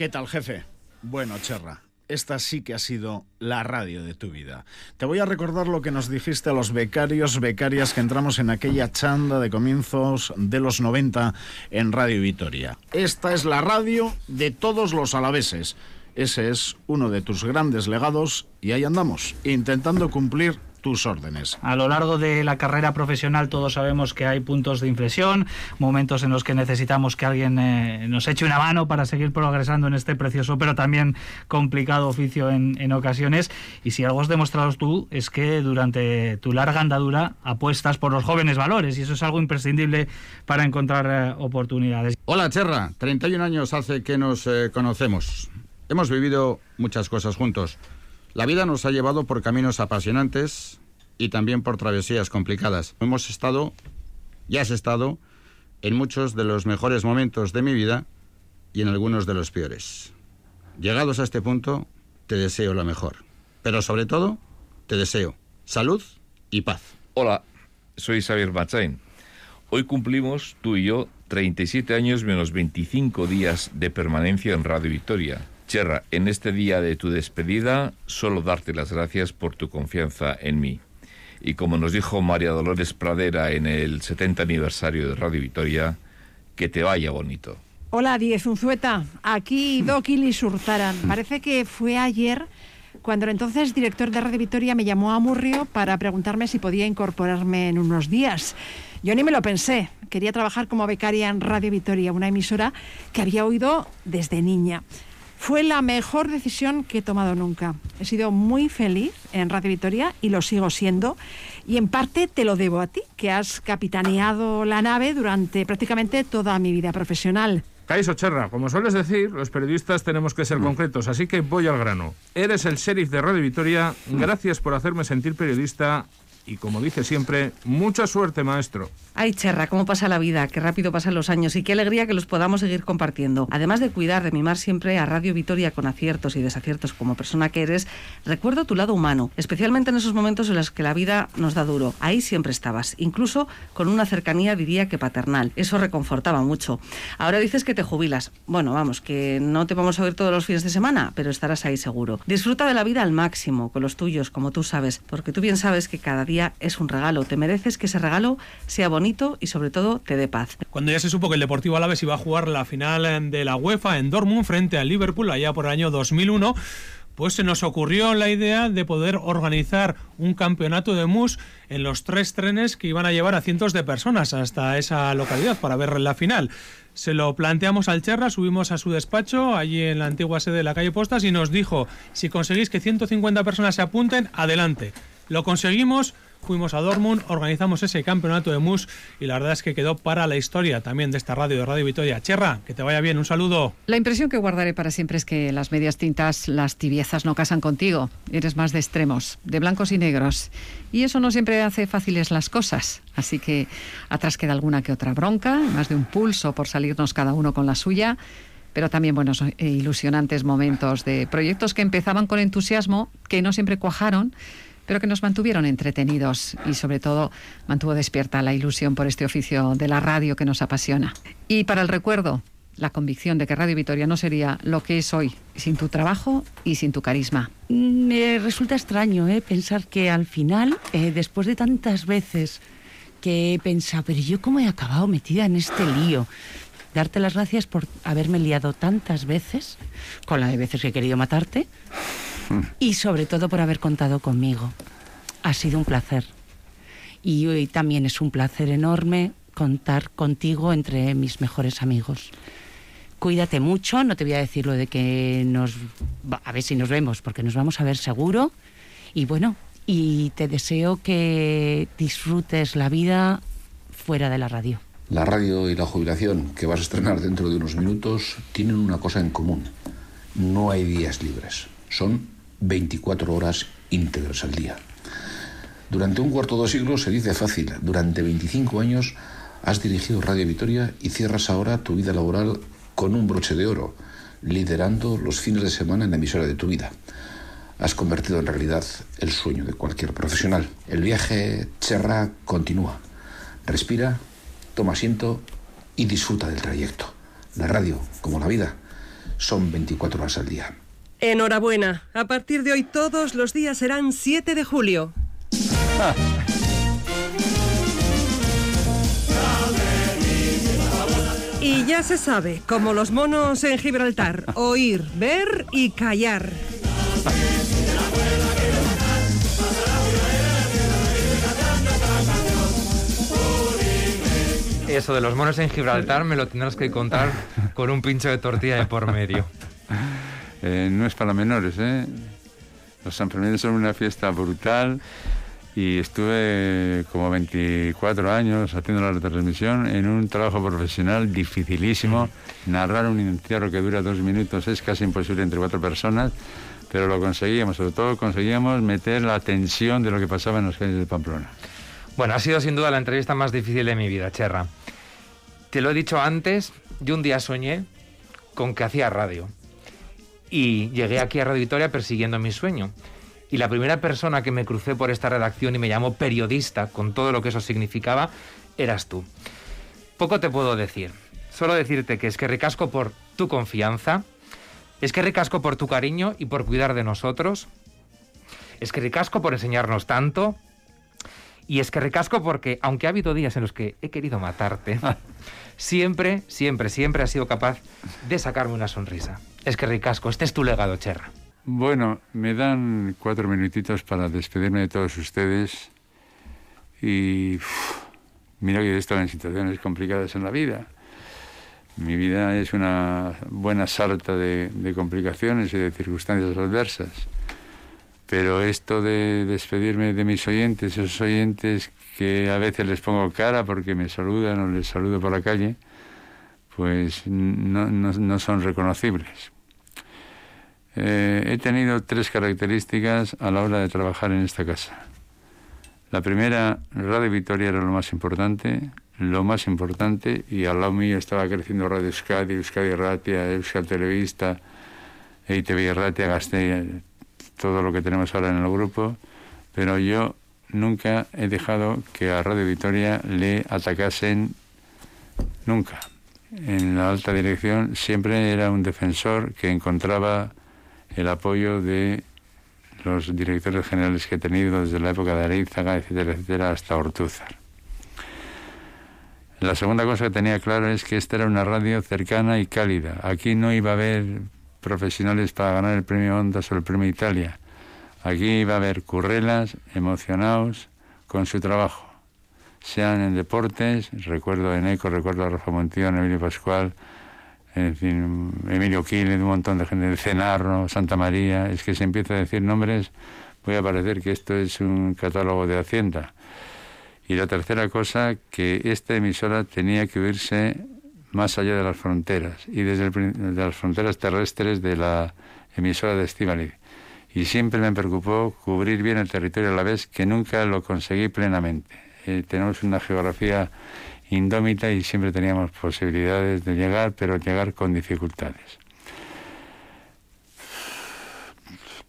¿Qué tal, jefe? Bueno, Cherra, esta sí que ha sido la radio de tu vida. Te voy a recordar lo que nos dijiste a los becarios, becarias que entramos en aquella chanda de comienzos de los 90 en Radio Vitoria. Esta es la radio de todos los alaveses Ese es uno de tus grandes legados y ahí andamos, intentando cumplir tus órdenes. A lo largo de la carrera profesional todos sabemos que hay puntos de inflexión, momentos en los que necesitamos que alguien eh, nos eche una mano para seguir progresando en este precioso pero también complicado oficio en, ocasiones. Y si algo has demostrado tú es que durante tu larga andadura apuestas por los jóvenes valores y eso es algo imprescindible para encontrar eh, oportunidades. Hola Cherra, 31 años hace que nos eh, conocemos. Hemos vivido muchas cosas juntos. La vida nos ha llevado por caminos apasionantes y también por travesías complicadas. Hemos estado, ya has estado, en muchos de los mejores momentos de mi vida y en algunos de los peores. Llegados a este punto, te deseo lo mejor. Pero sobre todo, te deseo salud y paz. Hola, soy Xavier Machain. Hoy cumplimos, tú y yo, 37 años menos 25 días de permanencia en Radio Victoria. Cherra, en este día de tu despedida, solo darte las gracias por tu confianza en mí. Y como nos dijo María Dolores Pradera en el 70 aniversario de Radio Vitoria, que te vaya bonito. Hola, Diez Unzueta. Aquí Doki Surzaran. Parece que fue ayer cuando el entonces director de Radio Vitoria me llamó a Murrio para preguntarme si podía incorporarme en unos días. Yo ni me lo pensé. Quería trabajar como becaria en Radio Vitoria, una emisora que había oído desde niña. Fue la mejor decisión que he tomado nunca. He sido muy feliz en Radio Victoria y lo sigo siendo. Y en parte te lo debo a ti, que has capitaneado la nave durante prácticamente toda mi vida profesional. Caiso Cherra, como sueles decir, los periodistas tenemos que ser mm. concretos, así que voy al grano. Eres el sheriff de Radio Victoria, gracias por hacerme sentir periodista y como dice siempre, mucha suerte, maestro. Ay, Cherra, cómo pasa la vida, qué rápido pasan los años y qué alegría que los podamos seguir compartiendo. Además de cuidar, de mimar siempre a Radio Vitoria con aciertos y desaciertos como persona que eres, recuerdo tu lado humano, especialmente en esos momentos en los que la vida nos da duro. Ahí siempre estabas, incluso con una cercanía, diría que paternal. Eso reconfortaba mucho. Ahora dices que te jubilas. Bueno, vamos, que no te vamos a oír todos los fines de semana, pero estarás ahí seguro. Disfruta de la vida al máximo, con los tuyos, como tú sabes, porque tú bien sabes que cada día es un regalo. Te mereces que ese regalo sea bonito y sobre todo te dé paz. Cuando ya se supo que el Deportivo Alavés iba a jugar la final de la UEFA en Dortmund frente al Liverpool allá por el año 2001, pues se nos ocurrió la idea de poder organizar un campeonato de mus en los tres trenes que iban a llevar a cientos de personas hasta esa localidad para ver la final. Se lo planteamos al Cherra, subimos a su despacho, allí en la antigua sede de la calle Postas, y nos dijo, si conseguís que 150 personas se apunten, adelante. Lo conseguimos, fuimos a Dortmund, organizamos ese campeonato de MUS y la verdad es que quedó para la historia también de esta radio, de Radio Vitoria. Cherra, que te vaya bien, un saludo. La impresión que guardaré para siempre es que las medias tintas, las tibiezas no casan contigo. Eres más de extremos, de blancos y negros. Y eso no siempre hace fáciles las cosas. Así que atrás queda alguna que otra bronca, más de un pulso por salirnos cada uno con la suya pero también buenos e ilusionantes momentos de proyectos que empezaban con entusiasmo, que no siempre cuajaron, pero que nos mantuvieron entretenidos y sobre todo mantuvo despierta la ilusión por este oficio de la radio que nos apasiona. Y para el recuerdo, la convicción de que Radio Vitoria no sería lo que es hoy sin tu trabajo y sin tu carisma. Me resulta extraño ¿eh? pensar que al final, eh, después de tantas veces que he pensado, pero yo cómo he acabado metida en este lío, darte las gracias por haberme liado tantas veces, con la de veces que he querido matarte, y sobre todo por haber contado conmigo. Ha sido un placer. Y hoy también es un placer enorme contar contigo entre mis mejores amigos. Cuídate mucho, no te voy a decir lo de que nos... A ver si nos vemos, porque nos vamos a ver seguro. Y bueno, y te deseo que disfrutes la vida fuera de la radio. La radio y la jubilación que vas a estrenar dentro de unos minutos tienen una cosa en común. No hay días libres. Son 24 horas íntegras al día. Durante un cuarto de siglo se dice fácil, durante 25 años has dirigido Radio Vitoria y cierras ahora tu vida laboral con un broche de oro, liderando los fines de semana en la emisora de tu vida. Has convertido en realidad el sueño de cualquier profesional. El viaje Cherra continúa. Respira, toma asiento y disfruta del trayecto. La radio, como la vida, son 24 horas al día. Enhorabuena. A partir de hoy todos los días serán 7 de julio. Y ya se sabe, como los monos en Gibraltar, oír, ver y callar. Eso de los monos en Gibraltar me lo tendrás que contar con un pincho de tortilla de por medio. Eh, no es para menores, ¿eh? Los Sanfermines son una fiesta brutal y estuve como 24 años haciendo la retransmisión en un trabajo profesional dificilísimo. Narrar un entierro que dura dos minutos es casi imposible entre cuatro personas, pero lo conseguíamos, sobre todo conseguíamos meter la tensión de lo que pasaba en las calles de Pamplona. Bueno, ha sido sin duda la entrevista más difícil de mi vida, Cherra. Te lo he dicho antes, yo un día soñé con que hacía radio. Y llegué aquí a Radio Victoria persiguiendo mi sueño. Y la primera persona que me crucé por esta redacción y me llamó periodista, con todo lo que eso significaba, eras tú. Poco te puedo decir. Solo decirte que es que ricasco por tu confianza, es que ricasco por tu cariño y por cuidar de nosotros, es que ricasco por enseñarnos tanto, y es que recasco porque, aunque ha habido días en los que he querido matarte, siempre, siempre, siempre has sido capaz de sacarme una sonrisa. Es que ricasco, este es tu legado, Cherra. Bueno, me dan cuatro minutitos para despedirme de todos ustedes y mira que he estado en situaciones complicadas en la vida. Mi vida es una buena sarta de, de complicaciones y de circunstancias adversas pero esto de despedirme de mis oyentes, esos oyentes que a veces les pongo cara porque me saludan o les saludo por la calle, pues no, no, son reconocibles. Eh, he tenido tres características a la hora de trabajar en esta casa. La primera, Radio Vitoria era lo más importante, lo más importante, y al lado mío estaba creciendo Radio Euskadi, Euskadi Ratia, Euskal Televista, EITV Ratia, Gasteiz, todo lo que tenemos ahora en el grupo, pero yo nunca he dejado que a Radio Vitoria le atacasen nunca. En la alta dirección siempre era un defensor que encontraba el apoyo de los directores generales que he tenido desde la época de Areizaga, etcétera, etcétera, hasta Ortúzar. La segunda cosa que tenía claro es que esta era una radio cercana y cálida. Aquí no iba a haber profesionales para ganar el premio Ondas o el premio Italia. Aquí va a haber currelas emocionados con su trabajo, sean en deportes, recuerdo en ECO, recuerdo a Rafa Montillón, Emilio Pascual, en fin, Emilio Quile, un montón de gente, Cenarro, Santa María, es que se empieza a decir nombres, voy a parecer que esto es un catálogo de Hacienda. Y la tercera cosa, que esta emisora tenía que oírse más allá de las fronteras y desde de las fronteras terrestres de la emisora de Estivali. Y siempre me preocupó cubrir bien el territorio a la vez, que nunca lo conseguí plenamente. Eh, tenemos una geografía indómita y siempre teníamos posibilidades de llegar, pero llegar con dificultades.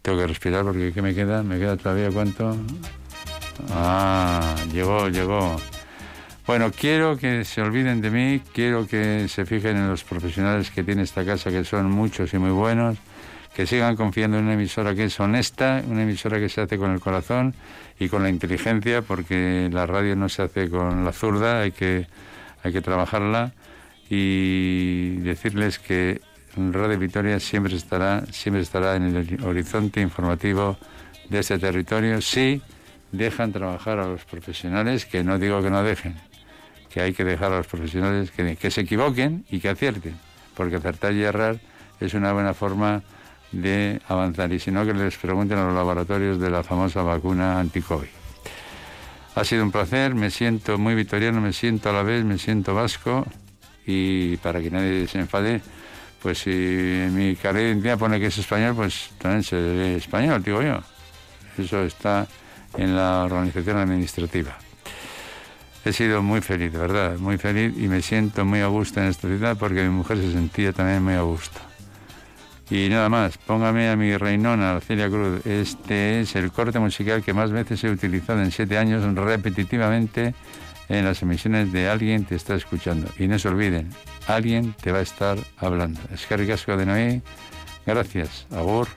Tengo que respirar porque ¿qué me queda? ¿Me queda todavía cuánto? Ah, llegó, llegó. Bueno, quiero que se olviden de mí, quiero que se fijen en los profesionales que tiene esta casa, que son muchos y muy buenos, que sigan confiando en una emisora que es honesta, una emisora que se hace con el corazón y con la inteligencia, porque la radio no se hace con la zurda, hay que, hay que trabajarla. Y decirles que Radio Vitoria siempre estará, siempre estará en el horizonte informativo de este territorio. Si dejan trabajar a los profesionales, que no digo que no dejen, que hay que dejar a los profesionales que, se equivoquen y que acierten, porque acertar y errar es una buena forma de avanzar y si no que les pregunten a los laboratorios de la famosa vacuna anti-COVID. Ha sido un placer, me siento muy vitoriano, me siento a la vez, me siento vasco y para que nadie se enfade, pues si mi carrera de identidad pone que es español, pues también seré español, digo yo. Eso está en la organización administrativa. He sido muy feliz, de verdad, muy feliz y me siento muy a gusto en esta ciudad porque mi mujer se sentía también muy a gusto. Y nada más, póngame a mi reinona, Celia Cruz. Este es el corte musical que más veces he utilizado en siete años repetitivamente en las emisiones de Alguien te está escuchando. Y no se olviden, alguien te va a estar hablando. Es que de Noé. Gracias. Agur.